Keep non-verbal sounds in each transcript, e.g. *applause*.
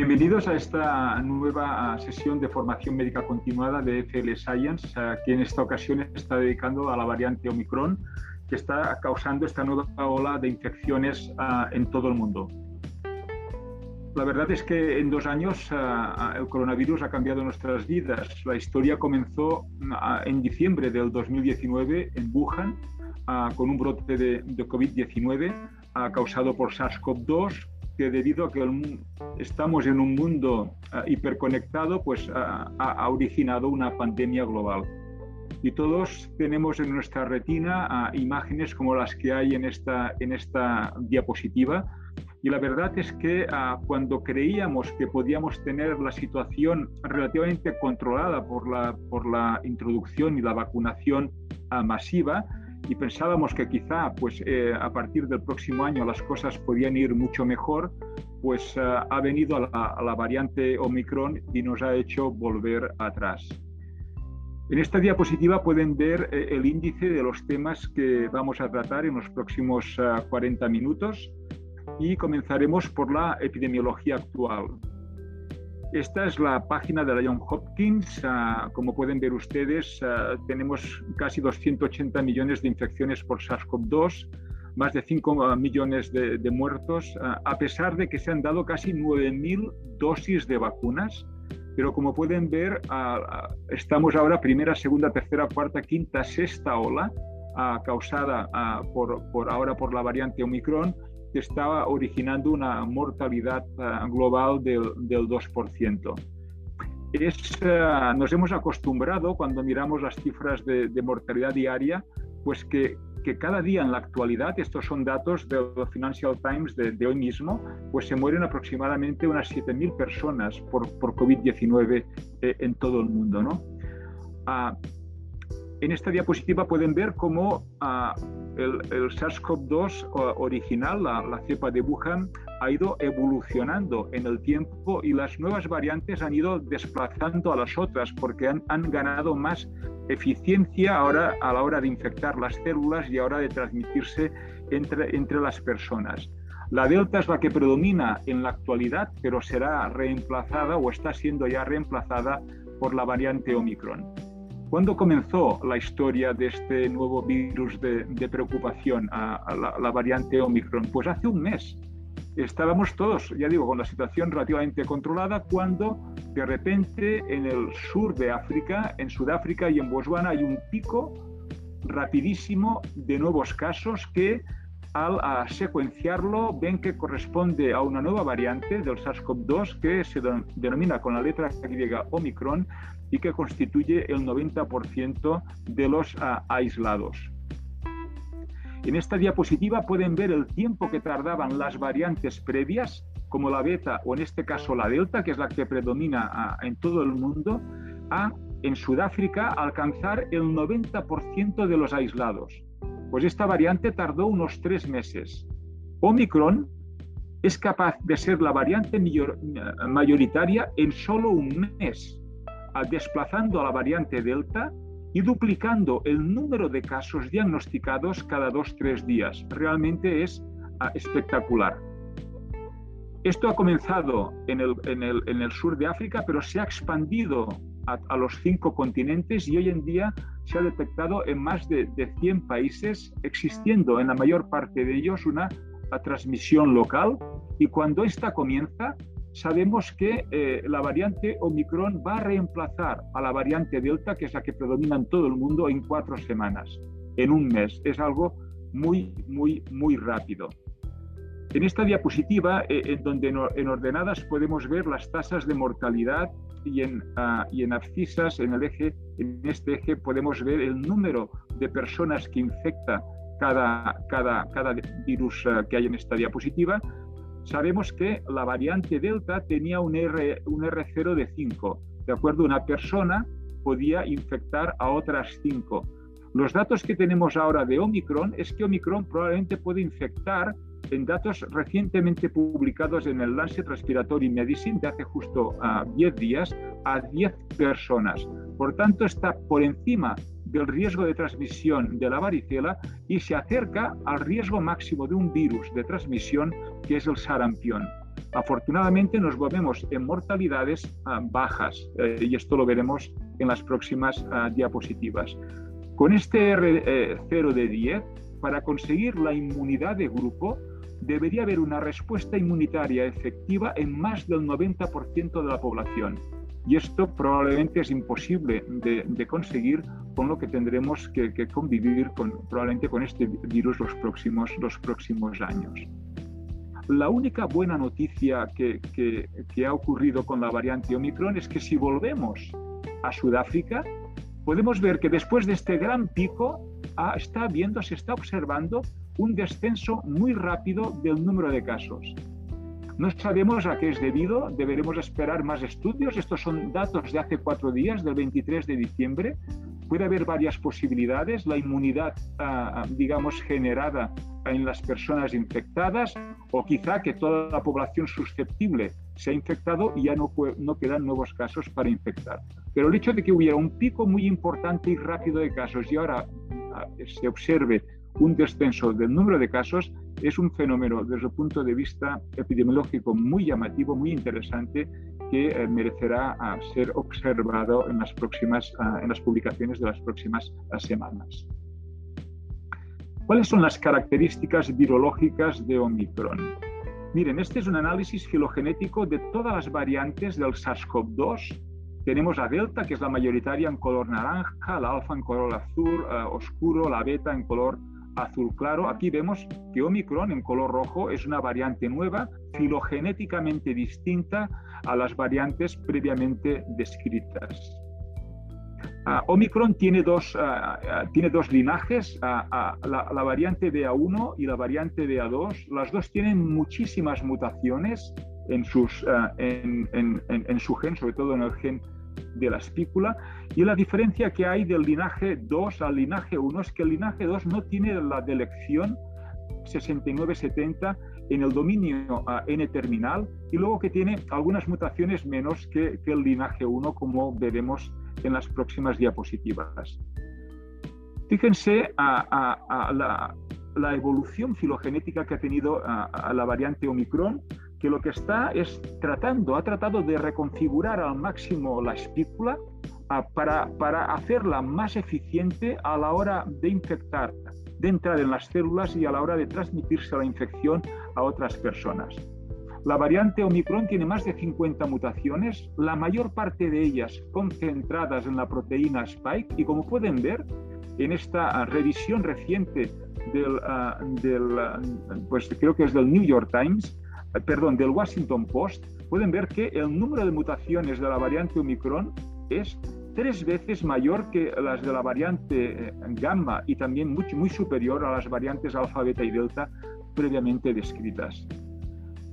Bienvenidos a esta nueva sesión de formación médica continuada de FL Science, que en esta ocasión está dedicando a la variante Omicron, que está causando esta nueva ola de infecciones ah, en todo el mundo. La verdad es que en dos años ah, ah, el coronavirus ha cambiado nuestras vidas. La historia comenzó en diciembre del 2019 en Wuhan con un brote de, de COVID-19 causado por SARS-CoV-2 que debido a que estamos en un mundo ah, hiperconectado, pues ah, ha originado una pandemia global. Y todos tenemos en nuestra retina ah, imágenes como las que hay en esta, en esta diapositiva. Y la verdad es que cuando creíamos que podíamos tener la situación relativamente controlada por la, por la introducción y la vacunación masiva, y pensábamos que quizá pues, eh, a partir del próximo año las cosas podían ir mucho mejor, pues eh, ha venido a la, variante Omicron y nos ha hecho volver atrás. En esta diapositiva pueden ver eh, el índice de los temas que vamos a tratar en los próximos 40 minutos y comenzaremos por la epidemiología actual. Esta es la página de la John Hopkins. Ah, como pueden ver ustedes, ah, tenemos casi 280 millones de infecciones por SARS-CoV-2, más de 5 ah, millones de, muertos, a pesar de que se han dado casi 9.000 dosis de vacunas. Pero como pueden ver, estamos ahora primera, segunda, tercera, cuarta, quinta, sexta ola causada por, ahora por la variante Omicron que estaba originando una mortalidad eh, global del, del 2%. Es, eh, nos hemos acostumbrado cuando miramos las cifras de, mortalidad diaria, pues que, que, cada día en la actualidad, estos son datos del Financial Times de, hoy mismo, pues se mueren aproximadamente unas 7.000 personas por, por COVID-19 eh, en todo el mundo. ¿no? Ah, en esta diapositiva pueden ver cómo ah, el, SARS-CoV-2 original, la, cepa de Wuhan, ha ido evolucionando en el tiempo y las nuevas variantes han ido desplazando a las otras porque han, ganado más eficiencia ahora a la hora de infectar las células y ahora de transmitirse entre, entre las personas. La delta es la que predomina en la actualidad, pero será reemplazada o está siendo ya reemplazada por la variante Omicron. ¿Cuándo comenzó la historia de este nuevo virus de, preocupación, a, la, variante Omicron? Pues hace un mes. Estábamos todos, ya digo, con la situación relativamente controlada cuando de repente en el sur de África, en Sudáfrica y en Botswana hay un pico rapidísimo de nuevos casos que al secuenciarlo ven que corresponde a una nueva variante del SARS-CoV-2 que se denomina con la letra griega Omicron y que constituye el 90% de los ah, aislados. En esta diapositiva pueden ver el tiempo que tardaban las variantes previas, como la beta o en este caso la delta, que es la que predomina ah, en todo el mundo, a en Sudáfrica alcanzar el 90% de los aislados. Pues esta variante tardó unos tres meses. Omicron es capaz de ser la variante mayoritaria en solo un mes desplazando a la variante Delta y duplicando el número de casos diagnosticados cada dos, tres días. Realmente es ah, espectacular. Esto ha comenzado en el, sur de África, pero se ha expandido a, los cinco continentes y hoy en día se ha detectado en más de, de 100 países, existiendo en la mayor parte de ellos una transmisión local. Y cuando esta comienza, sabemos que eh, la variante Omicron va a reemplazar a la variante Delta, que es la que predomina en todo el mundo, en cuatro semanas, en un mes. Es algo muy, muy, muy rápido. En esta diapositiva, eh, en donde en, ordenadas podemos ver las tasas de mortalidad y en, uh, y en abscisas, en el eje, en este eje podemos ver el número de personas que infecta cada, cada, cada virus ah, que hay en esta diapositiva sabemos que la variante Delta tenía un, R, un R0 de 5. De acuerdo, una persona podía infectar a otras 5. Los datos que tenemos ahora de Omicron es que Omicron probablemente puede infectar en datos recientemente publicados en el Lancet Respiratory Medicine de hace justo 10 días a 10 personas. Por tanto, está por encima del riesgo de transmisión de la varicela y se acerca al riesgo máximo de un virus de transmisión que es el sarampión. Afortunadamente nos movemos en mortalidades ah, bajas eh, y esto lo veremos en las próximas ah, diapositivas. Con este R0 de 10, para conseguir la inmunidad de grupo, debería haber una respuesta inmunitaria efectiva en más del 90% de la población. Y esto probablemente es imposible de, conseguir con lo que tendremos que, convivir con, probablemente con este virus los próximos, los próximos años. La única buena noticia que, ha ocurrido con la variante Omicron es que si volvemos a Sudáfrica, podemos ver que después de este gran pico ah, está viendo, se está observando un descenso muy rápido del número de casos. No sabemos a qué es debido, deberemos esperar más estudios. Estos son datos de hace cuatro días, del 23 de diciembre. Puede haber varias posibilidades. La inmunidad, ah, digamos, generada en las personas infectadas o quizá que toda la población susceptible se ha infectado y ya no, no quedan nuevos casos para infectar. Pero el hecho de que hubiera un pico muy importante y rápido de casos y ahora ah, se observe un descenso del número de casos es un fenómeno desde el punto de vista epidemiológico muy llamativo, muy interesante, que eh, merecerá ah, ser observado en las, próximas, ah, en las publicaciones de las próximas ah, semanas. ¿Cuáles son las características virológicas de Omicron? Miren, este es un análisis filogenético de todas las variantes del SARS-CoV-2. Tenemos la delta, que es la mayoritaria en color naranja, la alfa en color azul oscuro, la beta en color azul claro, aquí vemos que Omicron en color rojo es una variante nueva, filogenéticamente distinta a las variantes previamente descritas. Ah, Omicron tiene dos, ah, ah, tiene dos linajes, la, variante BA1 y la variante BA2. Las dos tienen muchísimas mutaciones en, sus, en, su gen, sobre todo en el gen de la espícula. Y la diferencia que hay del linaje 2 al linaje 1 es que el linaje 2 no tiene la delección 69-70 en el dominio N terminal y luego que tiene algunas mutaciones menos que, el linaje 1, como veremos en las próximas diapositivas. Fíjense a, la, la, evolución filogenética que ha tenido la variante Omicron que lo que está es tratando, ha tratado de reconfigurar al máximo la espícula ah, para, para hacerla más eficiente a la hora de infectar, de entrar en las células y a la hora de transmitirse la infección a otras personas. La variante Omicron tiene más de 50 mutaciones, la mayor parte de ellas concentradas en la proteína Spike y como pueden ver en esta ah, revisión reciente del, ah, del pues creo que es del New York Times, perdón, del Washington Post, pueden ver que el número de mutaciones de la variante Omicron es tres veces mayor que las de la variante eh, gamma y también muy, muy superior a las variantes alfa, beta y delta previamente descritas.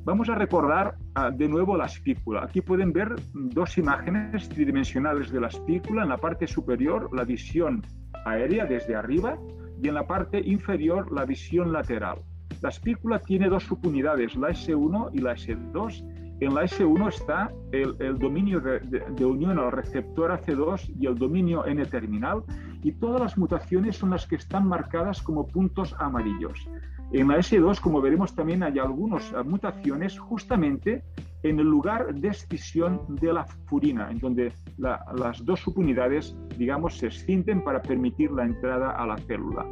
Vamos a recordar ah, de nuevo la espícula. Aquí pueden ver dos imágenes tridimensionales de la espícula. En la parte superior, la visión aérea desde arriba y en la parte inferior, la visión lateral. La espícula tiene dos subunidades, la S1 y la S2. En la S1 está el, dominio de, unión al receptor AC2 y el dominio N-terminal, y todas las mutaciones son las que están marcadas como puntos amarillos. En la S2, como veremos también, hay algunas mutaciones justamente en el lugar de escisión de la furina, en donde las dos subunidades, digamos, se escinden para permitir la entrada a la célula.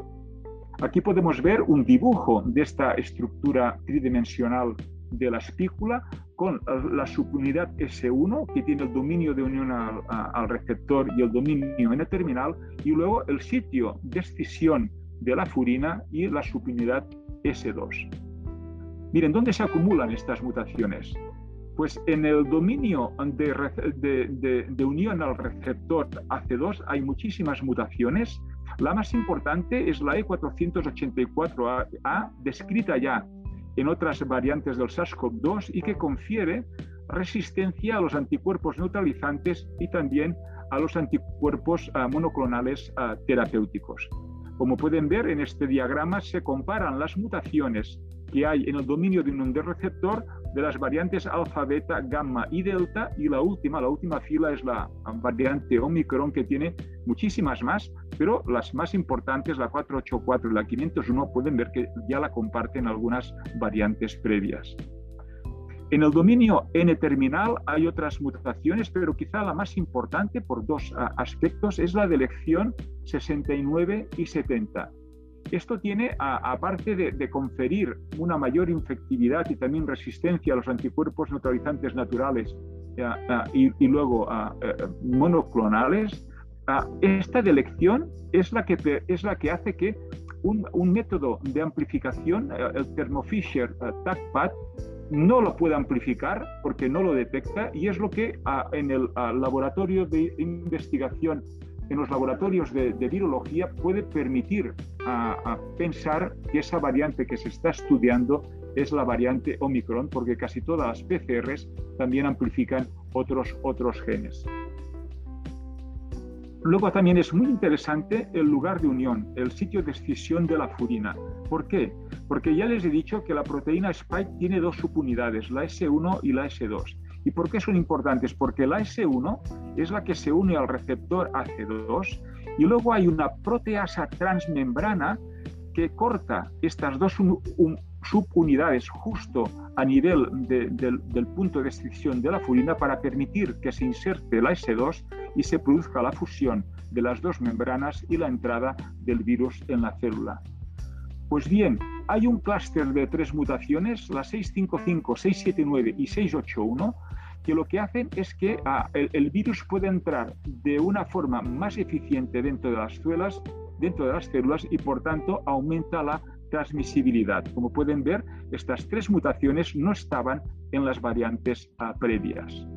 Aquí podemos ver un dibujo de esta estructura tridimensional de la espícula con la subunidad S1 que tiene el dominio de unión al, receptor y el dominio N-terminal y luego el sitio de escisión de la furina y la subunidad S2. Miren, ¿dónde se acumulan estas mutaciones? Pues en el dominio de, de unión al receptor AC2 hay muchísimas mutaciones la más importante es la E484A, descrita ya en otras variantes del SARS-CoV-2 y que confiere resistencia a los anticuerpos neutralizantes y también a los anticuerpos ah, monoclonales ah, terapéuticos. Como pueden ver en este diagrama se comparan las mutaciones que hay en el dominio de un receptor de las variantes alfa, beta, gamma y delta y la última, la última fila es la variante Omicron que tiene muchísimas más, pero las más importantes, la 484 y la 501, pueden ver que ya la comparten algunas variantes previas. En el dominio N-terminal hay otras mutaciones, pero quizá la más importante por dos aspectos es la de elección 69 y 70. Esto tiene, aparte de, conferir una mayor infectividad y también resistencia a los anticuerpos neutralizantes naturales y, luego monoclonales, esta delección es la que, es la que hace que un, método de amplificación, el Thermo Fisher TACPAD, no lo puede amplificar porque no lo detecta y es lo que en el laboratorio de investigación, en los laboratorios de, virología, puede permitir a, pensar que esa variante que se está estudiando es la variante Omicron, porque casi todas las PCRs también amplifican otros, otros genes. Luego también es muy interesante el lugar de unión, el sitio de escisión de la furina. ¿Por qué? Porque ya les he dicho que la proteína Spike tiene dos subunidades, la S1 y la S2. ¿Y por qué son importantes? Porque la S1 es la que se une al receptor AC2 y luego hay una proteasa transmembrana que corta estas dos subunidades justo a nivel del, punto de escisión de la furina para permitir que se inserte la S2 y se produzca la fusión de las dos membranas y la entrada del virus en la célula. Pues bien, hay un clúster de tres mutaciones, la 655, 679 y 681, que lo que hacen es que ah, el, virus puede entrar de una forma más eficiente dentro de las células, dentro de las células y por tanto aumenta la transmisibilidad. Como pueden ver, estas tres mutaciones no estaban en las variantes ah, previas.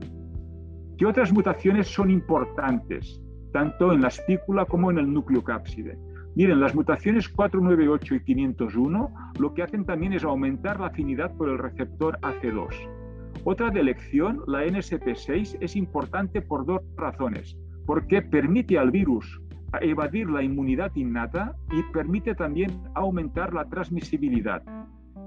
¿Qué otras mutaciones son importantes, tanto en la espícula como en el núcleo cápside? Miren, las mutaciones 498 y 501 lo que hacen también es aumentar la afinidad por el receptor AC2. Otra de elección, la NSP6, es importante por dos razones. Porque permite al virus evadir la inmunidad innata y permite también aumentar la transmisibilidad.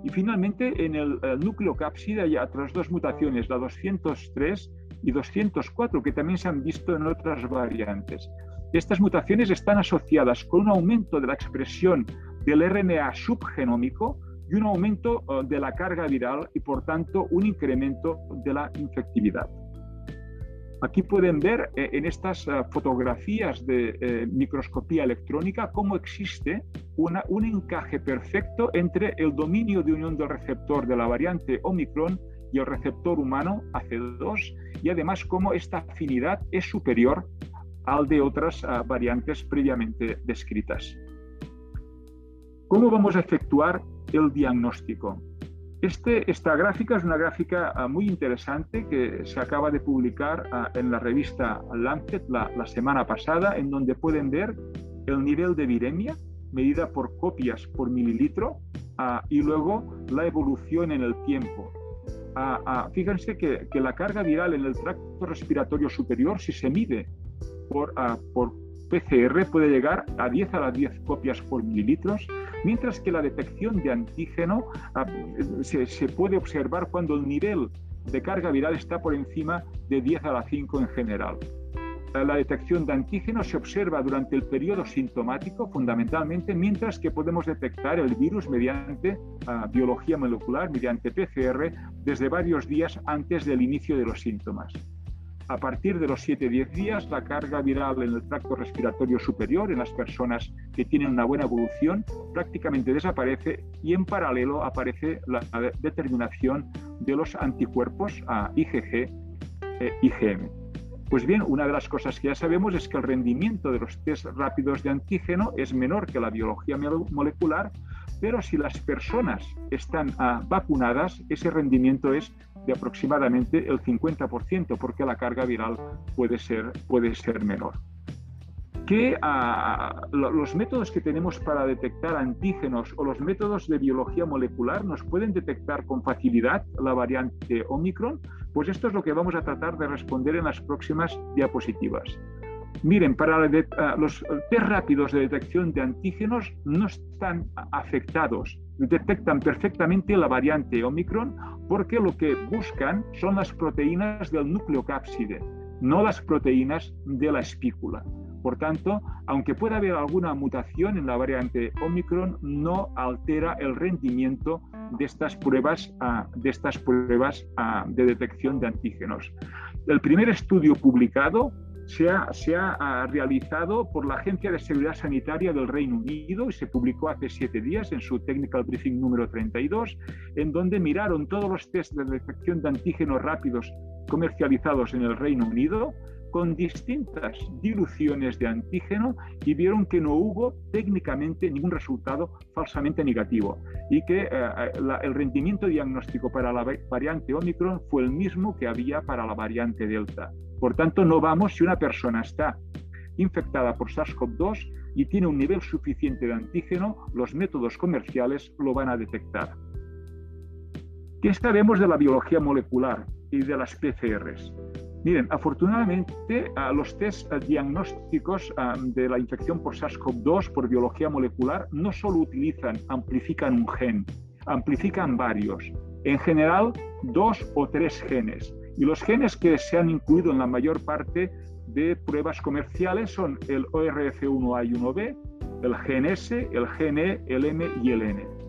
Y finalmente, en el, núcleo cápside hay otras dos mutaciones, la 203 y 204, que también se han visto en otras variantes. Estas mutaciones están asociadas con un aumento de la expresión del RNA subgenómico y un aumento eh, de la carga viral y por tanto un incremento de la infectividad. Aquí pueden ver eh, en estas eh, fotografías de microscopía electrónica cómo existe un encaje perfecto entre el dominio de unión del receptor de la variante Omicron y el receptor humano AC2 y además cómo esta afinidad es superior al de otras variantes previamente descritas. ¿Cómo vamos a efectuar el diagnóstico? Este, esta gráfica es una gráfica ah, muy interesante que se acaba de publicar ah, en la revista Lancet la, la, semana pasada, en donde pueden ver el nivel de viremia medida por copias por mililitro y luego la evolución en el tiempo fíjense que, la carga viral en el tracto respiratorio superior, si se mide por, por PCR, puede llegar a 10 a las 10 copias por mililitros, mientras que la detección de antígeno se, se puede observar cuando el nivel de carga viral está por encima de 10 a la 5 en general. La detección de antígenos se observa durante el periodo sintomático fundamentalmente, mientras que podemos detectar el virus mediante ah, biología molecular, mediante PCR, desde varios días antes del inicio de los síntomas. A partir de los 7-10 días, la carga viral en el tracto respiratorio superior en las personas que tienen una buena evolución prácticamente desaparece y en paralelo aparece la determinación de los anticuerpos a IgG e IgM. Pues bien, una de las cosas que ya sabemos es que el rendimiento de los test rápidos de antígeno es menor que la biología molecular, pero si las personas están ah, vacunadas, ese rendimiento es de aproximadamente el 50%, porque la carga viral puede ser, puede ser menor que ah, los métodos que tenemos para detectar antígenos o los métodos de biología molecular nos pueden detectar con facilidad la variante Omicron, pues esto es lo que vamos a tratar de responder en las próximas diapositivas. Miren, para ah, los test rápidos de detección de antígenos no están afectados, detectan perfectamente la variante Omicron porque lo que buscan son las proteínas del núcleo cápside, no las proteínas de la espícula. Por tanto, aunque pueda haber alguna mutación en la variante Omicron, no altera el rendimiento de estas pruebas, de, estas pruebas de detección de antígenos. El primer estudio publicado se ha, realizado por la Agencia de Seguridad Sanitaria del Reino Unido y se publicó hace siete días en su Technical Briefing número 32, en donde miraron todos los test de detección de antígenos rápidos comercializados en el Reino Unido con distintas diluciones de antígeno y vieron que no hubo técnicamente ningún resultado falsamente negativo y que eh, el rendimiento diagnóstico para la variante Omicron fue el mismo que había para la variante Delta. Por tanto, no vamos si una persona está infectada por SARS-CoV-2 y tiene un nivel suficiente de antígeno, los métodos comerciales lo van a detectar. ¿Qué sabemos de la biología molecular y de las PCRs? Miren, afortunadamente los test diagnósticos de la infección por SARS-CoV-2 por biología molecular no solo utilizan, amplifican un gen, amplifican varios, en general dos o tres genes. Y los genes que se han incluido en la mayor parte de pruebas comerciales son el ORF1A y 1B, el GNS, el GNE, el M y el N.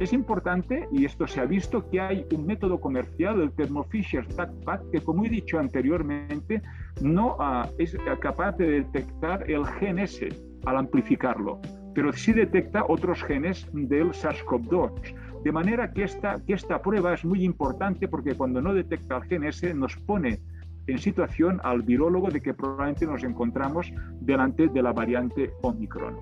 Es importante, y esto se ha visto, que hay un método comercial, el Thermo Fisher TACPAC, que como he dicho anteriormente, no ah, es capaz de detectar el GNS al amplificarlo, pero sí detecta otros genes del SARS-CoV-2. De manera que esta, que esta prueba es muy importante porque cuando no detecta el GNS nos pone en situación al virólogo de que probablemente nos encontramos delante de la variante Omicron.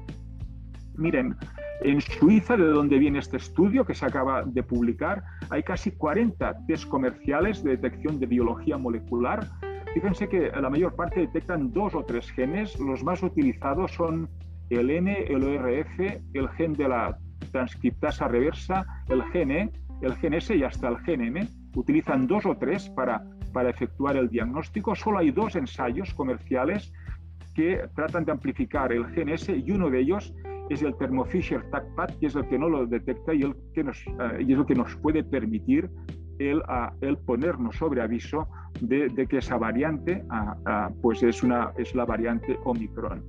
Miren, en Suiza, de donde viene este estudio que se acaba de publicar, hay casi 40 test comerciales de detección de biología molecular. Fíjense que la mayor parte detectan dos o tres genes. Los más utilizados son el N, el ORF, el gen de la transcriptasa reversa, el GNE, el GNS y hasta el GNM. Utilizan dos o tres para, para efectuar el diagnóstico. Solo hay dos ensayos comerciales que tratan de amplificar el GNS y uno de ellos es el Thermo Fisher TACPAD, que es el que no lo detecta y, el que nos, eh, y es lo que nos puede permitir el, el ponernos sobre aviso de, de que esa variante pues es, una, es la variante Omicron.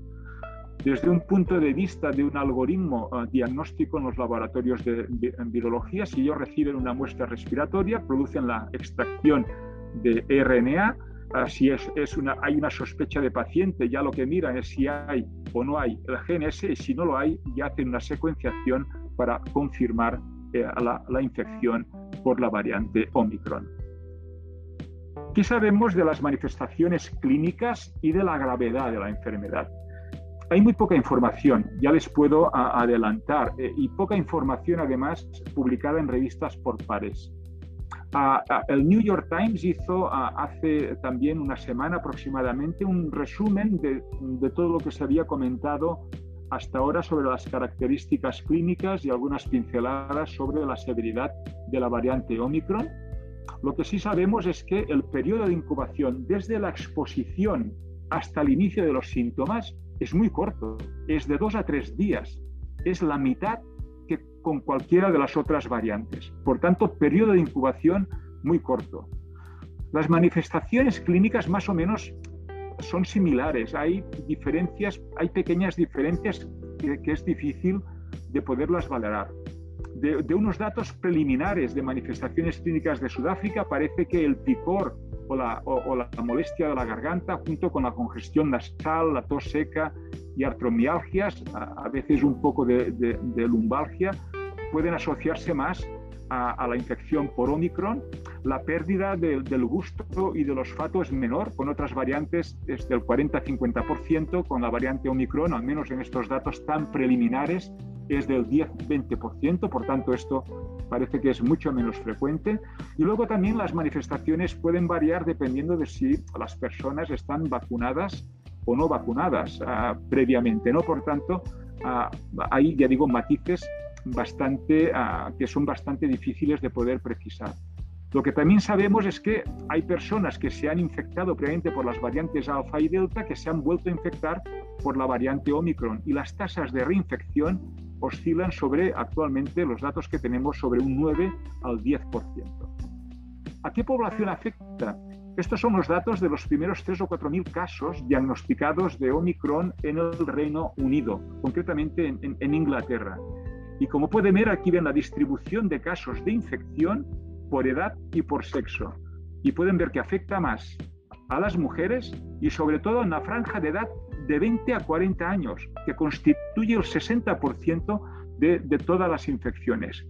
Desde un punto de vista de un algoritmo eh, diagnóstico en los laboratorios de, de virología, si ellos reciben una muestra respiratoria, producen la extracción de RNA, si es, hay una sospecha de paciente, ya lo que miran es si hay o no hay el GNS y si no lo hay, ya hacen una secuenciación para confirmar eh, la, la, infección por la variante Omicron. ¿Qué sabemos de las manifestaciones clínicas y de la gravedad de la enfermedad? Hay muy poca información, ya les puedo adelantar, eh, y poca información además publicada en revistas por pares el New York Times hizo hace también una semana aproximadamente un resumen de, todo lo que se había comentado hasta ahora sobre las características clínicas y algunas pinceladas sobre la severidad de la variante Omicron. Lo que sí sabemos es que el periodo de incubación desde la exposición hasta el inicio de los síntomas es muy corto, es de dos a tres días, es la mitad con cualquiera de las otras variantes. Por tanto, periodo de incubación muy corto. Las manifestaciones clínicas más o menos son similares. Hay diferencias, hay pequeñas diferencias que, es difícil de poderlas valorar. De, unos datos preliminares de manifestaciones clínicas de Sudáfrica parece que el picor o la, la molestia de la garganta, junto con la congestión nasal, la tos seca y artromialgias, a, veces un poco de, de lumbalgia, pueden asociarse más a, la infección por Omicron. La pérdida del gusto y del olfato es menor, con otras variantes es del 40-50%, con la variante Omicron, al menos en estos datos tan preliminares, es del 10-20%, por tanto esto parece que es mucho menos frecuente. Y luego también las manifestaciones pueden variar dependiendo de si las personas están vacunadas o no vacunadas ah, previamente, ¿no? Por tanto, ah, hay, ya digo, matices bastante, ah, que son bastante difíciles de poder precisar. Lo que también sabemos es que hay personas que se han infectado previamente por las variantes alfa y delta que se han vuelto a infectar por la variante Omicron y las tasas de reinfección oscilan sobre actualmente los datos que tenemos sobre un 9 al 10%. ¿A qué población afecta? Estos son los datos de los primeros 3 o 4 mil casos diagnosticados de Omicron en el Reino Unido, concretamente en, en Inglaterra. Y como pueden ver, aquí ven la distribución de casos de infección por edad y por sexo. Y pueden ver que afecta más a las mujeres y sobre todo en la franja de edad de 20 a 40 años, que constituye el 60% de, todas las infecciones.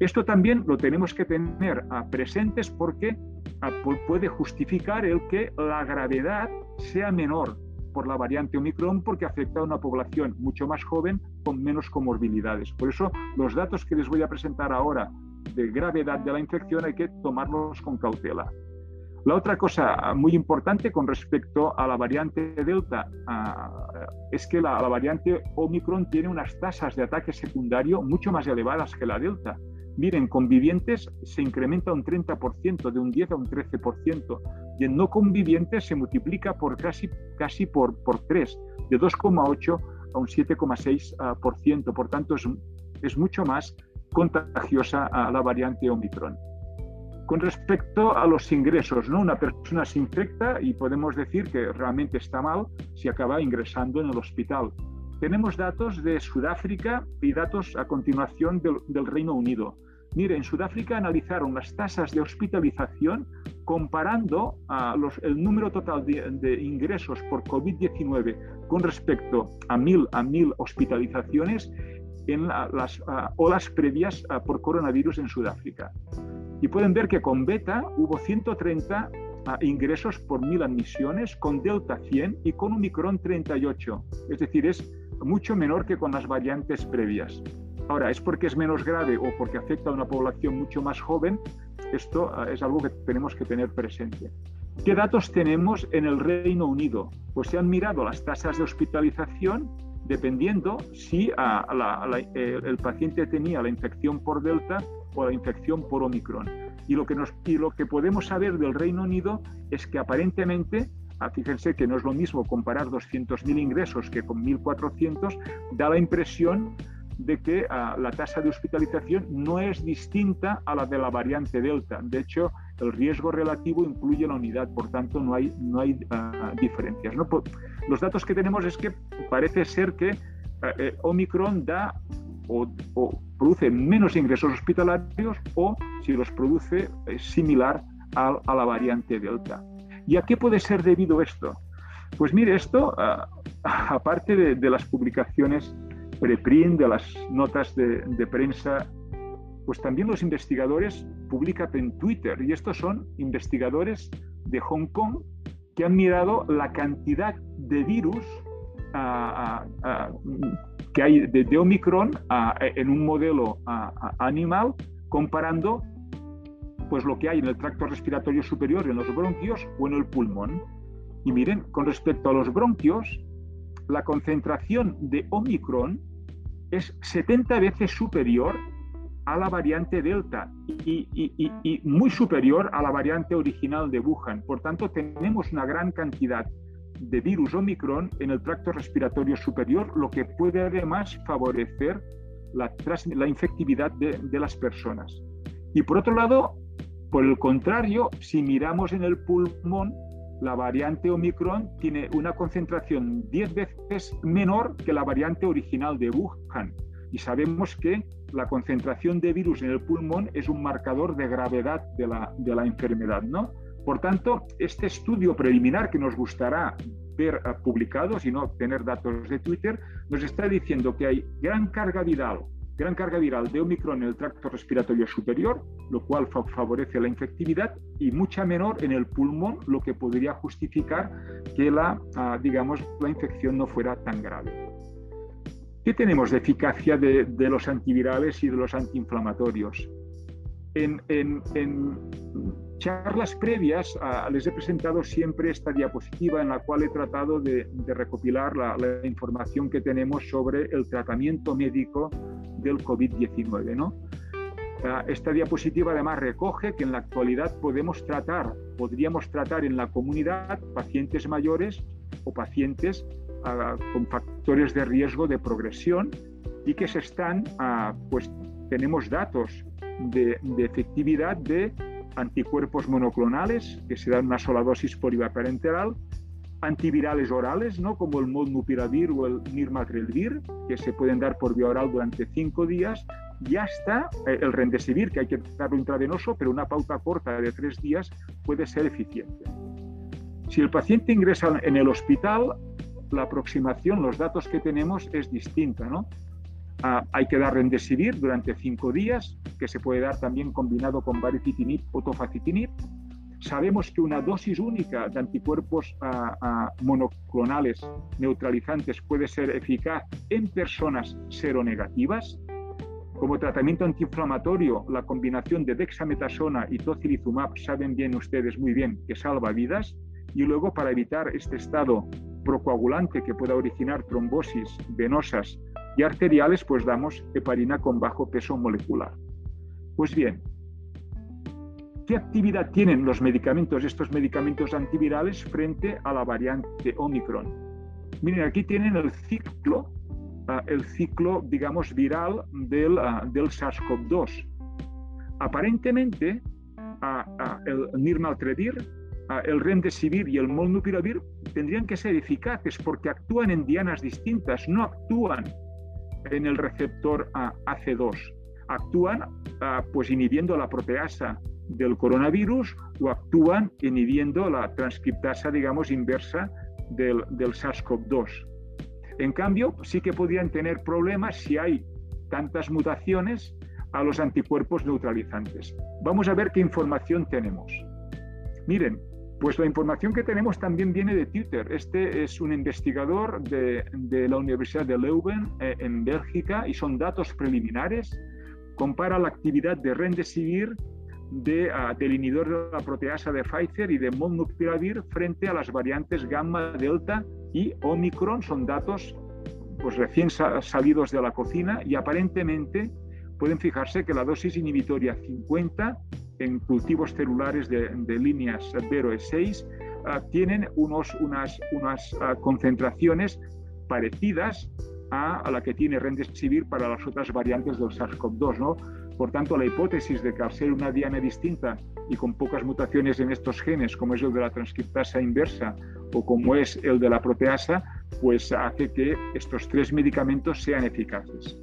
Esto también lo tenemos que tener uh, presentes porque uh, puede justificar el que la gravedad sea menor por la variante Omicron porque afecta a una población mucho más joven con menos comorbilidades. Por eso los datos que les voy a presentar ahora de gravedad de la infección hay que tomarlos con cautela. La otra cosa muy importante con respecto a la variante Delta uh, es que la, la, variante Omicron tiene unas tasas de ataque secundario mucho más elevadas que la Delta. Miren, convivientes se incrementa un 30%, de un 10 a un 13%, en no convivientes se multiplica por casi, casi por, por 3, de 2,8 a un 7,6%. Por tanto, es, es mucho más contagiosa a la variante Omicron. Con respecto a los ingresos, ¿no? una persona se infecta y podemos decir que realmente está mal si acaba ingresando en el hospital. Tenemos datos de Sudáfrica y datos a continuación del Reino Unido. Mire, en Sudáfrica analizaron las tasas de hospitalización comparando los, el número total de, de ingresos por COVID-19 con respecto a mil, a mil hospitalizaciones en la, las uh, olas previas uh, por coronavirus en Sudáfrica. Y pueden ver que con beta hubo 130 uh, ingresos por mil admisiones, con delta 100 y con omicron 38. Es decir, es mucho menor que con las variantes previas. Ahora, ¿es porque es menos grave o porque afecta a una población mucho más joven? Esto uh, es algo que tenemos que tener presente. ¿Qué datos tenemos en el Reino Unido? Pues se han mirado las tasas de hospitalización dependiendo si uh, la, la, eh, el paciente tenía la infección por Delta o la infección por Omicron. Y lo, que nos, y lo que podemos saber del Reino Unido es que aparentemente Ah, fíjense que no es lo mismo comparar 200.000 ingresos que con 1.400, da la impresión de que uh, la tasa de hospitalización no es distinta a la de la variante Delta. De hecho, el riesgo relativo incluye la unidad, por tanto no hay, no hay uh, diferencias. ¿no? Los datos que tenemos es que parece ser que uh, eh, Omicron da o, o, produce menos ingresos hospitalarios o si los produce es similar a, a la variante Delta. ¿Y a qué puede ser debido esto? Pues mire, esto, uh, *laughs* aparte de, de, las publicaciones preprint, de las notas de, prensa, pues también los investigadores publican en Twitter, y estos son investigadores de Hong Kong que han mirado la cantidad de virus uh, que hay de, Omicron en un modelo animal, comparando pues lo que hay en el tracto respiratorio superior, en los bronquios o en el pulmón. Y miren, con respecto a los bronquios, la concentración de Omicron es 70 veces superior a la variante Delta y, y, y, muy superior a la variante original de Wuhan. Por tanto, tenemos una gran cantidad de virus Omicron en el tracto respiratorio superior, lo que puede además favorecer la, la infectividad de, de las personas. Y por otro lado, por el contrario, si miramos en el pulmón, la variante Omicron tiene una concentración 10 veces menor que la variante original de Wuhan. Y sabemos que la concentración de virus en el pulmón es un marcador de gravedad de la, de la enfermedad. ¿no? Por tanto, este estudio preliminar que nos gustará ver uh, publicado, si no tener datos de Twitter, nos está diciendo que hay gran carga viral gran carga viral de Omicron en el tracto respiratorio superior, lo cual fa favorece la infectividad, y mucha menor en el pulmón, lo que podría justificar que la, uh, digamos, la infección no fuera tan grave. ¿Qué tenemos de eficacia de, los antivirales y de los antiinflamatorios? En, en, en charlas previas uh, les he presentado siempre esta diapositiva en la cual he tratado de, de recopilar la, la, información que tenemos sobre el tratamiento médico del COVID-19. ¿no? Uh, esta diapositiva además recoge que en la actualidad podemos tratar, podríamos tratar en la comunidad pacientes mayores o pacientes uh, con factores de riesgo de progresión y que se están, pues tenemos datos de, efectividad de anticuerpos monoclonales que se dan una sola dosis por parenteral antivirales orales, ¿no? como el molnupiravir o el nirmatrelvir, que se pueden dar por vía oral durante cinco días. Ya está eh, el rendesivir, que hay que darlo intravenoso, pero una pauta corta de tres días puede ser eficiente. Si el paciente ingresa en el hospital, la aproximación, los datos que tenemos es distinta. ¿no? Ah, hay que dar rendesivir durante cinco días, que se puede dar también combinado con baricitinib o tofacitinib Sabemos que una dosis única de anticuerpos monoclonales neutralizantes puede ser eficaz en personas seronegativas. Como tratamiento antiinflamatorio, la combinación de dexametasona y tocilizumab saben bien ustedes muy bien que salva vidas. Y luego, para evitar este estado procoagulante que pueda originar trombosis venosas y arteriales, pues damos heparina con bajo peso molecular. Pues bien, ¿Qué actividad tienen los medicamentos, estos medicamentos antivirales, frente a la variante Omicron? Miren, aquí tienen el ciclo, ah, el ciclo, digamos, viral del, ah, del SARS-CoV-2. Aparentemente, uh, el nirmatrelvir, el remdesivir y el molnupiravir tendrían que ser eficaces porque actúan en dianas distintas, no actúan en el receptor AC2, actúan pues inhibiendo la proteasa del coronavirus o actúan inhibiendo la transcriptasa, digamos, inversa del, del SARS-CoV-2. En cambio, sí que podrían tener problemas si hay tantas mutaciones a los anticuerpos neutralizantes. Vamos a ver qué información tenemos. Miren, pues la información que tenemos también viene de Twitter. Este es un investigador de, de la Universidad de Leuven eh, en Bélgica y son datos preliminares. Compara la actividad de Remdesivir de, uh, del inhibidor de la proteasa de Pfizer y de molnupiravir frente a las variantes gamma, delta y omicron. Son datos pues, recién salidos de la cocina y aparentemente pueden fijarse que la dosis inhibitoria 50 en cultivos celulares de, de líneas 0 y 6 uh, tienen unos, unas, unas uh, concentraciones parecidas a, a, la que tiene Remdesivir para las otras variantes del SARS-CoV-2, ¿no? Por tanto, la hipótesis de que al ser una diana distinta y con pocas mutaciones en estos genes, como es el de la transcriptasa inversa o como es el de la proteasa, pues hace que estos tres medicamentos sean eficaces.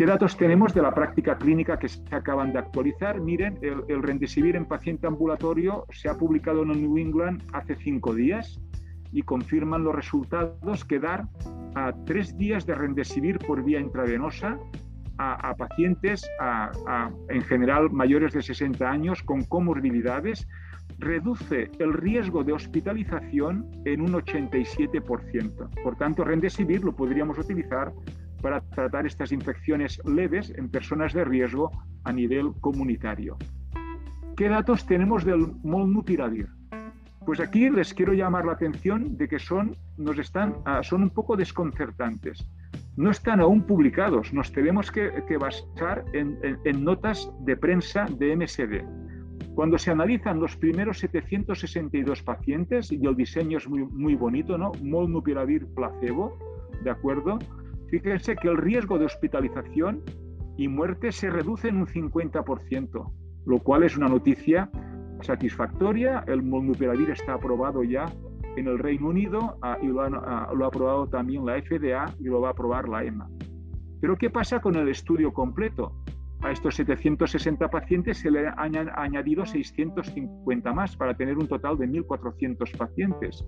¿Qué datos tenemos de la práctica clínica que se acaban de actualizar? Miren, el, el en paciente ambulatorio se ha publicado en New England hace cinco días y confirman los resultados que dar a tres días de Remdesivir por vía intravenosa a, pacientes, en general mayores de 60 años, con comorbilidades, reduce el riesgo de hospitalización en un 87%. Por tanto, Remdesivir lo podríamos utilizar para tratar estas infecciones leves en personas de riesgo a nivel comunitario. ¿Qué datos tenemos del molnupiravir? Pues aquí les quiero llamar la atención de que son, nos están, ah, son un poco desconcertantes no están aún publicados. Nos tenemos que, basar en, notas de prensa de MSD. Cuando se analizan los primeros 762 pacientes, y el diseño es muy, muy bonito, ¿no? Molnupiravir placebo, ¿de acuerdo? Fíjense que el riesgo de hospitalización y muerte se reduce en un 50%, lo cual es una noticia satisfactoria. El molnupiravir está aprobado ya en el Reino Unido ah, y lo, ah, lo, ha aprobado también la FDA y lo va a aprobar la EMA. Pero ¿qué pasa con el estudio completo? A estos 760 pacientes se le han añadido 650 más para tener un total de 1.400 pacientes.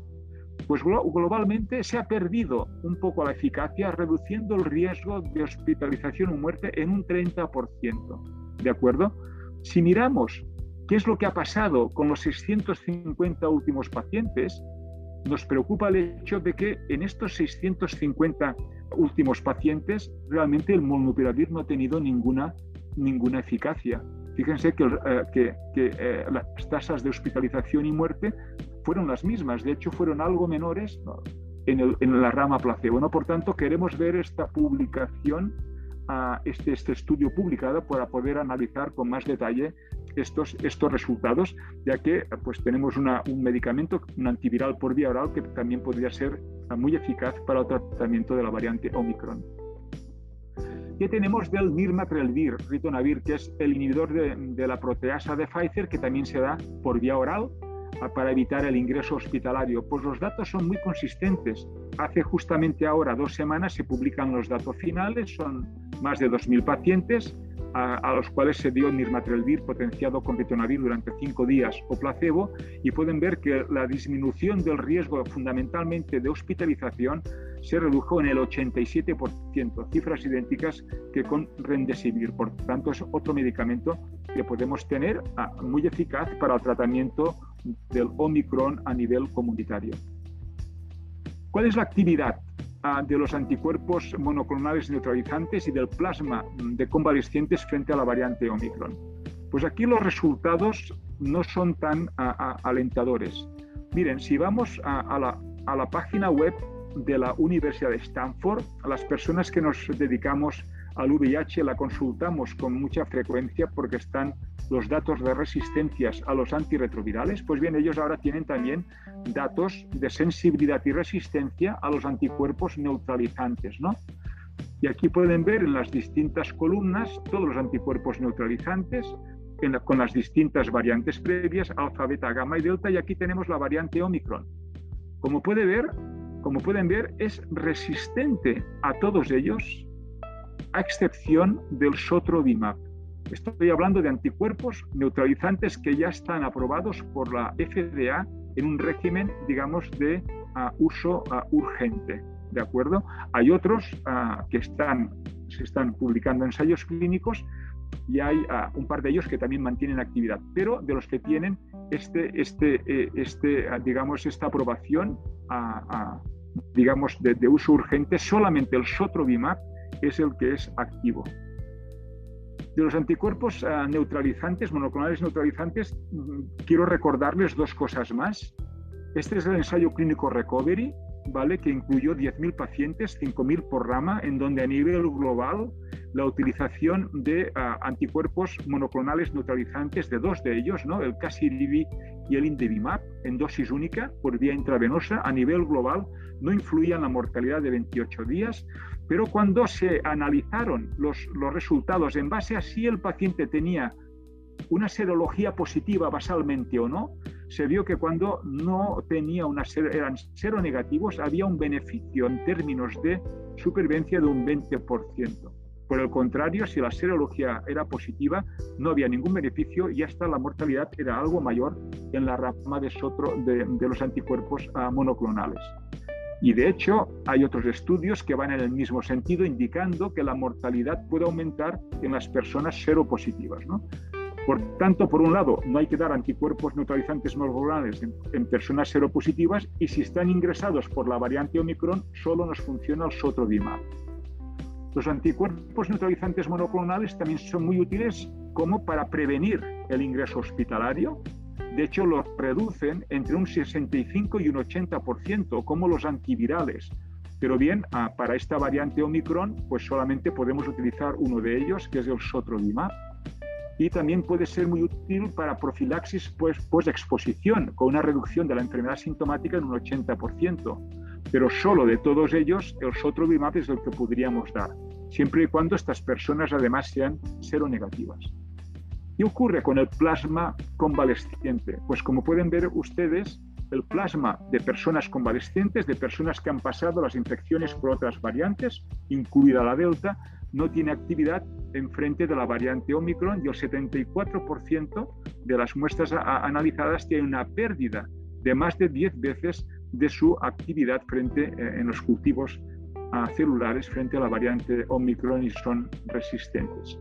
Pues globalmente se ha perdido un poco la eficacia, reduciendo el riesgo de hospitalización o muerte en un 30%. ¿De acuerdo? Si miramos qué es lo que ha pasado con los 650 últimos pacientes, nos preocupa el hecho de que en estos 650 últimos pacientes realmente el molnupiravir no ha tenido ninguna, ninguna eficacia. Fíjense que, eh, eh, las tasas de hospitalización y muerte fueron las mismas, de hecho fueron algo menores en, la rama placebo. Por tanto, queremos ver esta publicación, este, este estudio publicado para poder analizar con más detalle estos, estos resultados, ya que pues, tenemos una, un medicamento, un antiviral por vía oral, que también podría ser muy eficaz para el tratamiento de la variante Omicron. ¿Qué tenemos del nirmatrelvir, ritonavir, que es el inhibidor de, de, la proteasa de Pfizer, que también se da por vía oral para evitar el ingreso hospitalario? Pues los datos son muy consistentes. Hace justamente ahora dos semanas se publican los datos finales, son más de 2.000 pacientes a, los cuales se dio nirmatrelvir potenciado con ritonavir durante cinco días o placebo y pueden ver que la disminución del riesgo fundamentalmente de hospitalización se redujo en el 87%, cifras idénticas que con Remdesivir. Por tanto, es otro medicamento que podemos tener ah, muy eficaz para el tratamiento del Omicron a nivel comunitario. ¿Cuál es la actividad de los anticuerpos monoclonales neutralizantes y del plasma de convalescientes frente a la variante Omicron? Pues aquí los resultados no son tan ah, alentadores. Miren, si vamos a, la, a la página web de la Universidad de Stanford. Las personas que nos dedicamos al VIH la consultamos con mucha frecuencia porque están los datos de resistencias a los antirretrovirales. Pues bien, ellos ahora tienen también datos de sensibilidad y resistencia a los anticuerpos neutralizantes, ¿no? Y aquí pueden ver en las distintas columnas todos los anticuerpos neutralizantes con las distintas variantes previas, alfa, beta, gamma y delta, y aquí tenemos la variante Omicron. Como puede ver, como pueden ver, es resistente a todos ellos, a excepción del sotrovimab. Estoy hablando de anticuerpos neutralizantes que ya están aprobados por la FDA en un régimen, digamos, de ah, uso ah, urgente. ¿De acuerdo? Hay otros ah, que están, se están publicando ensayos clínicos y hay un par de ellos que también mantienen actividad, pero de los que tienen este, este, eh, este digamos, esta aprobación a, digamos, de, uso urgente, solamente el sotrovimab es el que es activo. De los anticuerpos ah, neutralizantes, monoclonales neutralizantes, mm, quiero recordarles dos cosas más. Este es el ensayo clínico Recovery, ¿vale? que incluyó 10.000 pacientes, 5.000 por rama, en donde a nivel global la utilización de ah, anticuerpos monoclonales neutralizantes de dos de ellos, ¿no? el Casirivimab y el Indevimab, en dosis única por vía intravenosa a nivel global, no influía en la mortalidad de 28 días, pero cuando se analizaron los, los resultados en base a si el paciente tenía una serología positiva basalmente o no, se vio que cuando no tenía una eran seronegativos había un beneficio en términos de supervivencia de un 20%. Por el contrario, si la serología era positiva, no había ningún beneficio y hasta la mortalidad era algo mayor en la rama de, de, de los anticuerpos ah, monoclonales. Y de hecho, hay otros estudios que van en el mismo sentido, indicando que la mortalidad puede aumentar en las personas seropositivas. ¿no? Por tanto, por un lado, no hay que dar anticuerpos neutralizantes monoclonales en, en, personas seropositivas y si están ingresados por la variante Omicron, solo nos funciona el sotrovimab. Los anticuerpos neutralizantes monoclonales también son muy útiles como para prevenir el ingreso hospitalario de hecho, los reducen entre un 65 y un 80%, como los antivirales. Pero bien, ah, para esta variante Omicron, pues solamente podemos utilizar uno de ellos, que es el Sotrovimab. Y también puede ser muy útil para profilaxis pues, post-exposición, con una reducción de la enfermedad sintomática en un 80%. Pero solo de todos ellos, el Sotrovimab es el que podríamos dar, siempre y cuando estas personas además sean seronegativas. ¿Qué ocurre con el plasma convalesciente? Pues como pueden ver ustedes, el plasma de personas convalescentes, de personas que han pasado las infecciones por otras variantes, incluida la delta, no tiene actividad en frente de la variante Omicron y el 74% de las muestras analizadas tienen una pérdida de más de 10 veces de su actividad frente eh, en los cultivos celulares frente a la variante Omicron y son resistentes.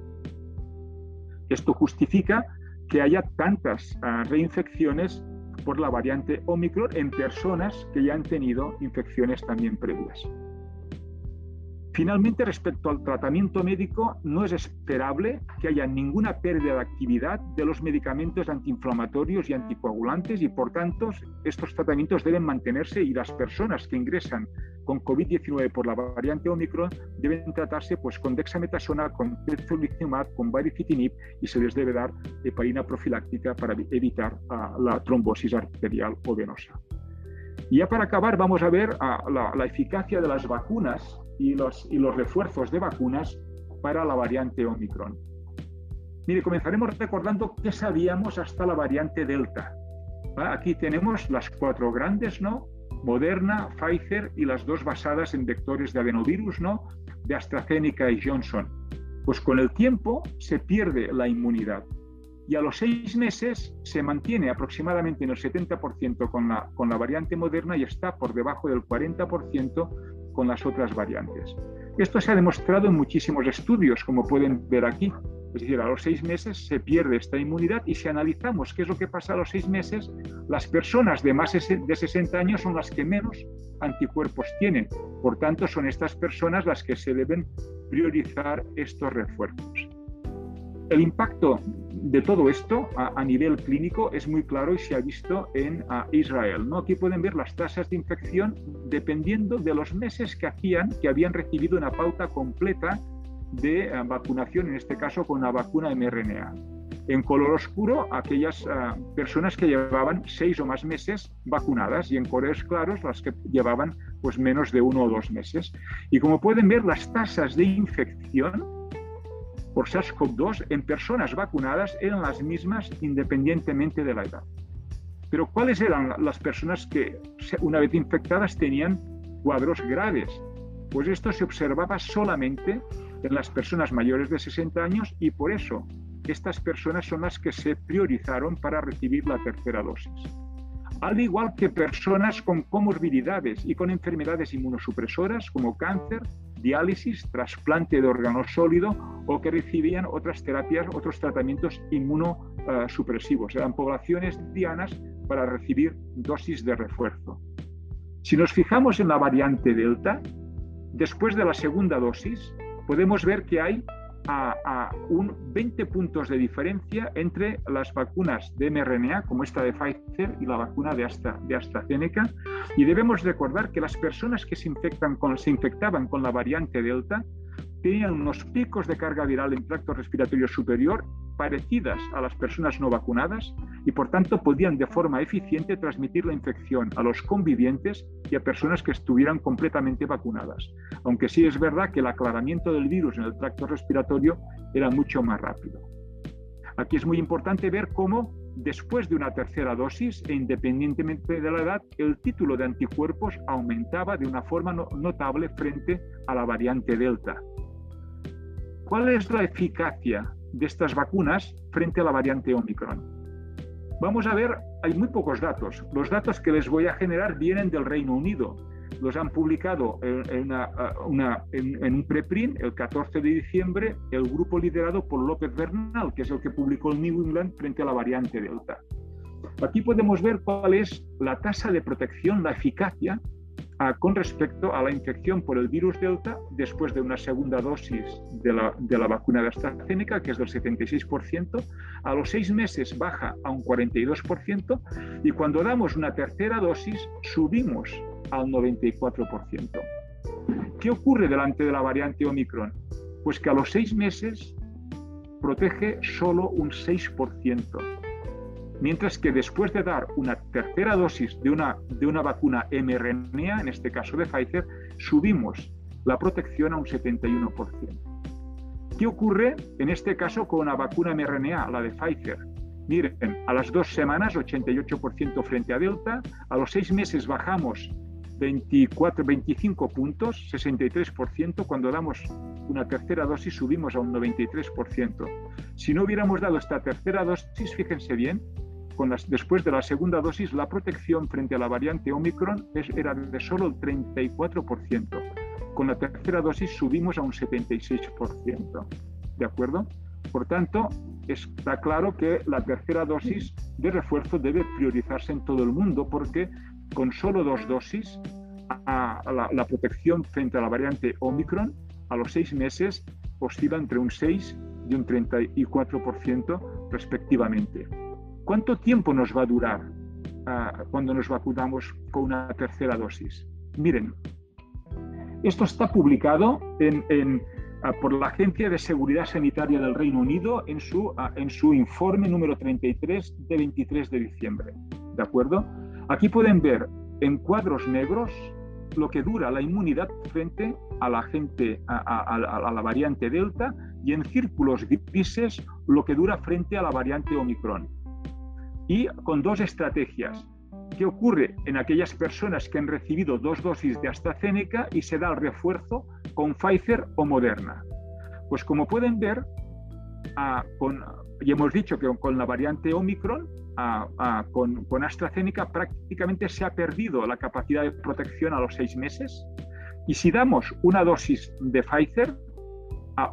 Esto justifica que haya tantas ah, reinfecciones por la variante Omicron en personas que ya han tenido infecciones también previas. Finalmente, respecto al tratamiento médico, no es esperable que haya ninguna pérdida de actividad de los medicamentos antiinflamatorios y anticoagulantes y, por tanto, estos tratamientos deben mantenerse y las personas que ingresan con COVID-19 por la variante Omicron deben tratarse pues, con dexametasona, con pezolizumab, con baricitinib y se les debe dar heparina profiláctica para evitar uh, la trombosis arterial o venosa. Y ya para acabar, vamos a ver la, la eficacia de las vacunas y los, y los refuerzos de vacunas para la variante Omicron. Mire, comenzaremos recordando qué sabíamos hasta la variante Delta. Aquí tenemos las cuatro grandes, ¿no? Moderna, Pfizer y las dos basadas en vectores de adenovirus, ¿no? De AstraZeneca y Johnson. Pues con el tiempo se pierde la inmunidad y a los seis meses se mantiene aproximadamente en el 70% con la, con la variante moderna y está por debajo del 40% con las otras variantes. Esto se ha demostrado en muchísimos estudios, como pueden ver aquí. Es decir, a los seis meses se pierde esta inmunidad y si analizamos qué es lo que pasa a los seis meses, las personas de más de 60 años son las que menos anticuerpos tienen. Por tanto, son estas personas las que se deben priorizar estos refuerzos. El impacto de todo esto a, nivel clínico es muy claro y se ha visto en Israel. ¿no? Aquí pueden ver las tasas de infección dependiendo de los meses que hacían, que habían recibido una pauta completa de eh, vacunación, en este caso con la vacuna mRNA. En color oscuro, aquellas eh, personas que llevaban seis o más meses vacunadas y en colores claros las que llevaban pues menos de uno o dos meses. Y como pueden ver, las tasas de infección por SARS-CoV-2 en personas vacunadas eran las mismas independientemente de la edad. Pero ¿cuáles eran las personas que una vez infectadas tenían cuadros graves? Pues esto se observaba solamente en las personas mayores de 60 años y por eso estas personas son las que se priorizaron para recibir la tercera dosis. Al igual que personas con comorbilidades y con enfermedades inmunosupresoras como cáncer, diálisis, trasplante de órgano sólido o que recibían otras terapias, otros tratamientos inmunosupresivos. Eran poblaciones dianas para recibir dosis de refuerzo. Si nos fijamos en la variante Delta, después de la segunda dosis, podemos ver que hay a, un 20 puntos de diferencia entre las vacunas de mRNA, como esta de Pfizer, y la vacuna de, Astra, de AstraZeneca. Y debemos recordar que las personas que se, infectan con, se infectaban con la variante Delta tenían unos picos de carga viral en tracto respiratorio superior parecidas a las personas no vacunadas y por tanto podían de forma eficiente transmitir la infección a los convivientes y a personas que estuvieran completamente vacunadas. Aunque sí es verdad que el aclaramiento del virus en el tracto respiratorio era mucho más rápido. Aquí es muy importante ver cómo después de una tercera dosis e independientemente de la edad, el título de anticuerpos aumentaba de una forma notable frente a la variante Delta. ¿Cuál es la eficacia de estas vacunas frente a la variante Omicron. Vamos a ver, hay muy pocos datos. Los datos que les voy a generar vienen del Reino Unido. Los han publicado en, en un preprint el 14 de diciembre el grupo liderado por López Bernal, que es el que publicó el New England frente a la variante Delta. Aquí podemos ver cuál es la tasa de protección, la eficacia con respecto a la infección por el virus Delta después de una segunda dosis de la, de la vacuna de AstraZeneca, que es del 76%, a los seis meses baja a un 42% y cuando damos una tercera dosis subimos al 94%. ¿Qué ocurre delante de la variante Omicron? Pues que a los seis meses protege solo un 6% mientras que después de dar una tercera dosis de una, de una vacuna mRNA, en este caso de Pfizer, subimos la protección a un 71%. ¿Qué ocurre en este caso con la vacuna mRNA, la de Pfizer? Miren, a las dos semanas 88% frente a Delta, a los seis meses bajamos 24, 25 puntos, 63%, cuando damos una tercera dosis subimos a un 93%. Si no hubiéramos dado esta tercera dosis, fíjense bien, después de la segunda dosis, la protección frente a la variante Omicron era de solo el 34%. Con la tercera dosis subimos a un 76%. ¿De acuerdo? Por tanto, está claro que la tercera dosis de refuerzo debe priorizarse en todo el mundo porque con solo dos dosis la, la, protección frente a la variante Omicron a los seis meses oscila entre un 6 y un 34% respectivamente. ¿Cuánto tiempo nos va a durar ah, cuando nos vacunamos con una tercera dosis? Miren, esto está publicado ah, por la Agencia de Seguridad Sanitaria del Reino Unido en su, ah, en su informe número 33 de 23 de diciembre. ¿De acuerdo? Aquí pueden ver en cuadros negros lo que dura la inmunidad frente a la a, la variante Delta, y en círculos grises lo que dura frente a la variante Omicron. Y con dos estrategias. ¿Qué ocurre en aquellas personas que han recibido dos dosis de AstraZeneca y se da el refuerzo con Pfizer o Moderna? Pues como pueden ver, ah, con, y hemos dicho que con la variante Omicron, con, con, AstraZeneca prácticamente se ha perdido la capacidad de protección a los seis meses. Y si damos una dosis de Pfizer,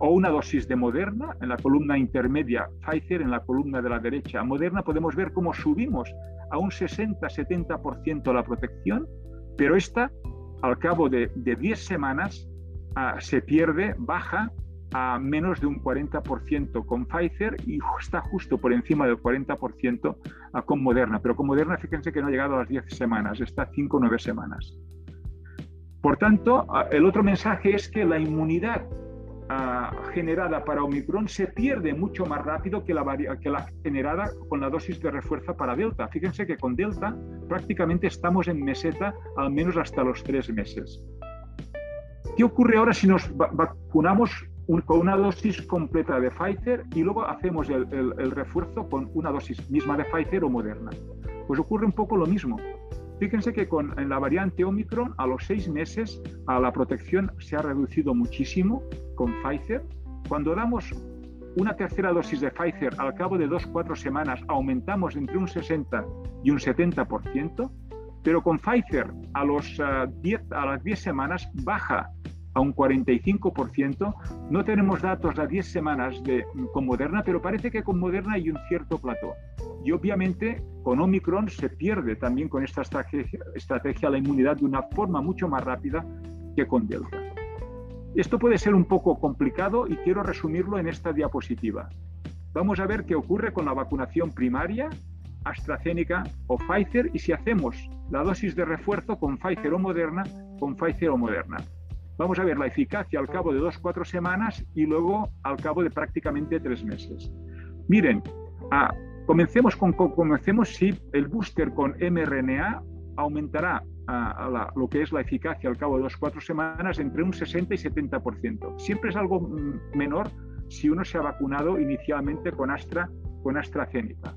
o una dosis de Moderna, en la columna intermedia Pfizer, en la columna de la derecha Moderna, podemos ver cómo subimos a un 60-70% la protección, pero esta, al cabo de, de 10 semanas, ah, se pierde, baja a menos de un 40% con Pfizer y está justo por encima del 40% ah, con Moderna. Pero con Moderna, fíjense que no ha llegado a las 10 semanas, está 5 o 9 semanas. Por tanto, ah, el otro mensaje es que la inmunidad generada para Omicron se pierde mucho más rápido que la, que la generada con la dosis de refuerzo para Delta. Fíjense que con Delta prácticamente estamos en meseta al menos hasta los tres meses. ¿Qué ocurre ahora si nos vacunamos con una dosis completa de Pfizer y luego hacemos el, el refuerzo con una dosis misma de Pfizer o Moderna? Pues ocurre un poco lo mismo. Fíjense que con en la variante Omicron a los seis meses a la protección se ha reducido muchísimo con Pfizer. Cuando damos una tercera dosis de Pfizer al cabo de dos, cuatro semanas aumentamos entre un 60 y un 70%, pero con Pfizer a, los, uh, a las 10 semanas baja a un 45%. No tenemos datos a 10 semanas de, con Moderna, pero parece que con Moderna hay un cierto plató. Y obviamente con Omicron se pierde también con esta estrategia la inmunidad de una forma mucho más rápida que con Delta. Esto puede ser un poco complicado y quiero resumirlo en esta diapositiva. Vamos a ver qué ocurre con la vacunación primaria, AstraZeneca o Pfizer y si hacemos la dosis de refuerzo con Pfizer o Moderna, con Pfizer o Moderna. Vamos a ver la eficacia al cabo de dos, cuatro semanas y luego al cabo de prácticamente tres meses. Miren, a, Comencemos con comencemos si el booster con mRNA aumentará a, lo que es la eficacia al cabo de dos cuatro semanas entre un 60 y 70%. Siempre es algo menor si uno se ha vacunado inicialmente con, Astra, con AstraZeneca.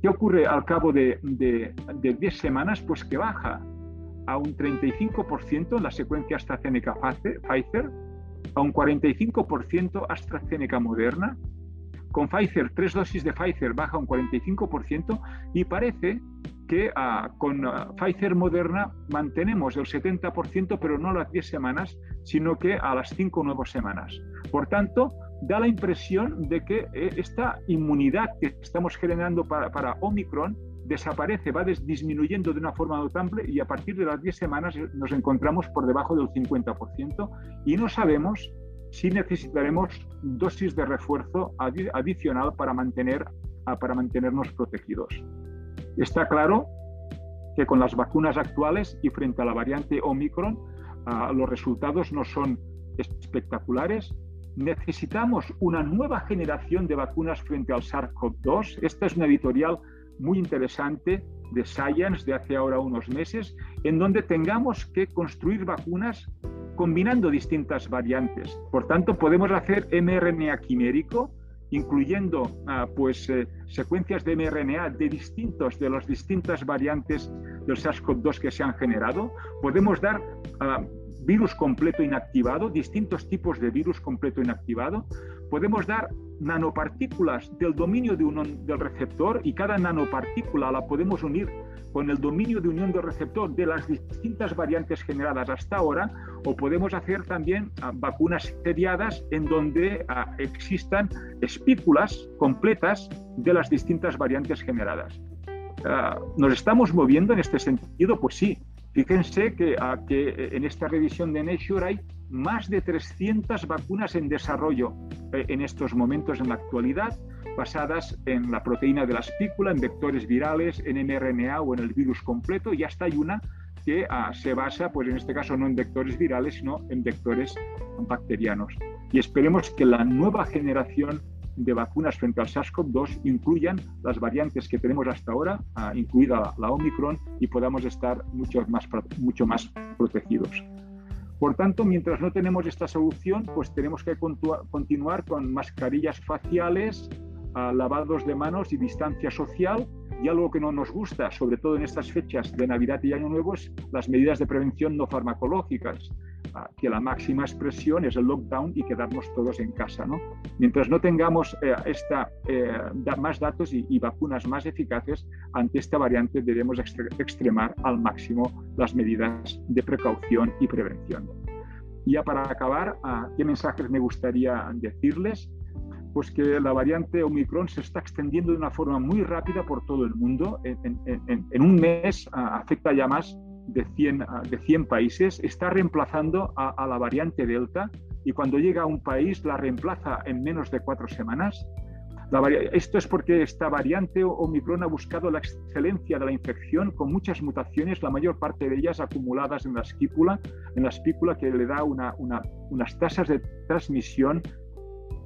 ¿Qué ocurre al cabo de, de, de 10 semanas? Pues que baja a un 35% en la secuencia AstraZeneca-Pfizer, a un 45% AstraZeneca Moderna, con Pfizer, tres dosis de Pfizer baja un 45% y parece que ah, con ah, Pfizer Moderna mantenemos el 70%, pero no las 10 semanas, sino que a las 5 o 9 semanas. Por tanto, da la impresión de que eh, esta inmunidad que estamos generando para, para Omicron desaparece, va disminuyendo de una forma notable y a partir de las 10 semanas nos encontramos por debajo del 50% y no sabemos sí necesitaremos dosis de refuerzo adicional para, mantener, para mantenernos protegidos. Está claro que con las vacunas actuales y frente a la variante Omicron, ah, los resultados no son espectaculares. Necesitamos una nueva generación de vacunas frente al SARS-CoV-2. Esta es una editorial muy interesante de Science de hace ahora unos meses, en donde tengamos que construir vacunas combinando distintas variantes. Por tanto, podemos hacer mRNA quimérico, incluyendo ah, pues, eh, secuencias de mRNA de distintos de las distintas variantes del SARS-CoV-2 que se han generado. Podemos dar ah, virus completo inactivado, distintos tipos de virus completo inactivado. Podemos dar nanopartículas del dominio de un, del receptor y cada nanopartícula la podemos unir con el dominio de unión del receptor de las distintas variantes generadas hasta ahora, o podemos hacer también ah, vacunas seriadas en donde ah, existan espículas completas de las distintas variantes generadas. Ah, ¿Nos estamos moviendo en este sentido? Pues sí. Fíjense que, que en esta revisión de Nature hay más de 300 vacunas en desarrollo eh, en estos momentos en la actualidad basadas en la proteína de la espícula, en vectores virales, en mRNA o en el virus completo, y hasta hay una que ah, se basa, pues en este caso no en vectores virales, sino en vectores bacterianos. Y esperemos que la nueva generación de vacunas frente al SARS-CoV-2 incluyan las variantes que tenemos hasta ahora, ah, incluida la Omicron, y podamos estar mucho más, mucho más protegidos. Por tanto, mientras no tenemos esta solución, pues tenemos que continuar con mascarillas faciales, lavados de manos y distancia social. Y algo que no nos gusta, sobre todo en estas fechas de Navidad y Año Nuevo, es las medidas de prevención no farmacológicas, ah, que la máxima expresión es el lockdown y quedarnos todos en casa. ¿no? Mientras no tengamos eh, esta, eh, más datos y, vacunas más eficaces, ante esta variante debemos extremar al máximo las medidas de precaución y prevención. Ya para acabar, ¿qué mensajes me gustaría decirles? pues que la variante Omicron se está extendiendo de una forma muy rápida por todo el mundo. En, un mes afecta ya más de 100, ah, de 100 países, está reemplazando a, la variante Delta y cuando llega a un país la reemplaza en menos de cuatro semanas. esto es porque esta variante Omicron ha buscado la excelencia de la infección con muchas mutaciones, la mayor parte de ellas acumuladas en la espícula, en la espícula que le da unas tasas de transmisión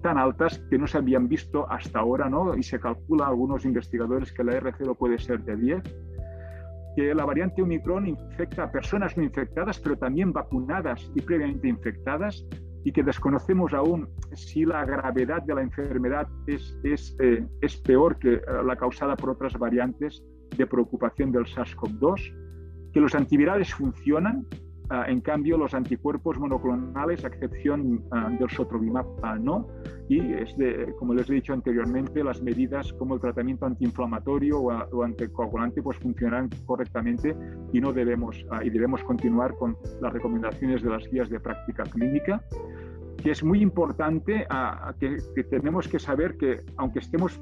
tan altas que no se habían visto hasta ahora, ¿no? Y se calcula algunos investigadores que la R0 puede ser de 10, que la variante Omicron infecta a personas no infectadas, pero también vacunadas y previamente infectadas, y que desconocemos aún si la gravedad de la enfermedad es, es, eh, es peor que eh, la causada por otras variantes de preocupación del SARS-CoV-2, que los antivirales funcionan, en cambio, los anticuerpos monoclonales, a excepción ah, del sotrovimab, ah, no. Y, es de, como les he dicho anteriormente, las medidas como el tratamiento antiinflamatorio o, anticoagulante pues funcionan correctamente y no debemos, y debemos continuar con las recomendaciones de las guías de práctica clínica que es muy importante que tenemos que saber que aunque estemos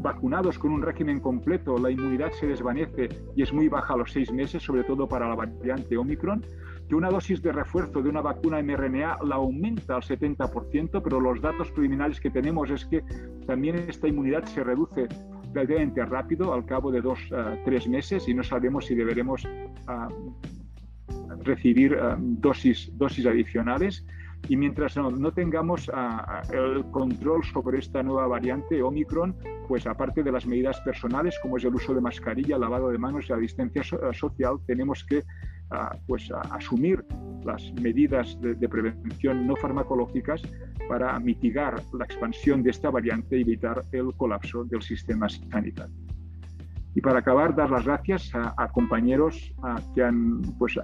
vacunados con un régimen completo, la inmunidad se desvanece y es muy baja a los seis meses, sobre todo para la variante Omicron que una dosis de refuerzo de una vacuna mRNA la aumenta al 70%, pero los datos preliminares que tenemos es que también esta inmunidad se reduce relativamente rápido, al cabo de dos, eh, tres meses, y no sabemos si deberemos ah, recibir ah, dosis, dosis adicionales. Y mientras no, tengamos ah, el control sobre esta nueva variante Omicron, pues aparte de las medidas personales, como es el uso de mascarilla, lavado de manos y la distancia social, tenemos que pues, a asumir las medidas de, prevención no farmacológicas para mitigar la expansión de esta variante y evitar el colapso del sistema sanitario. Y para acabar, dar las gracias a, compañeros que han, pues,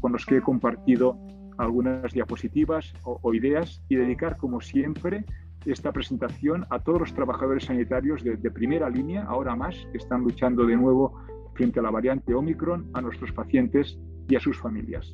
con los que he compartido algunas diapositivas o, ideas y dedicar, como siempre, esta presentación a todos los trabajadores sanitarios de, de primera línea, ahora más, que están luchando de nuevo frente a la variante Omicron, a nuestros pacientes y a sus familias.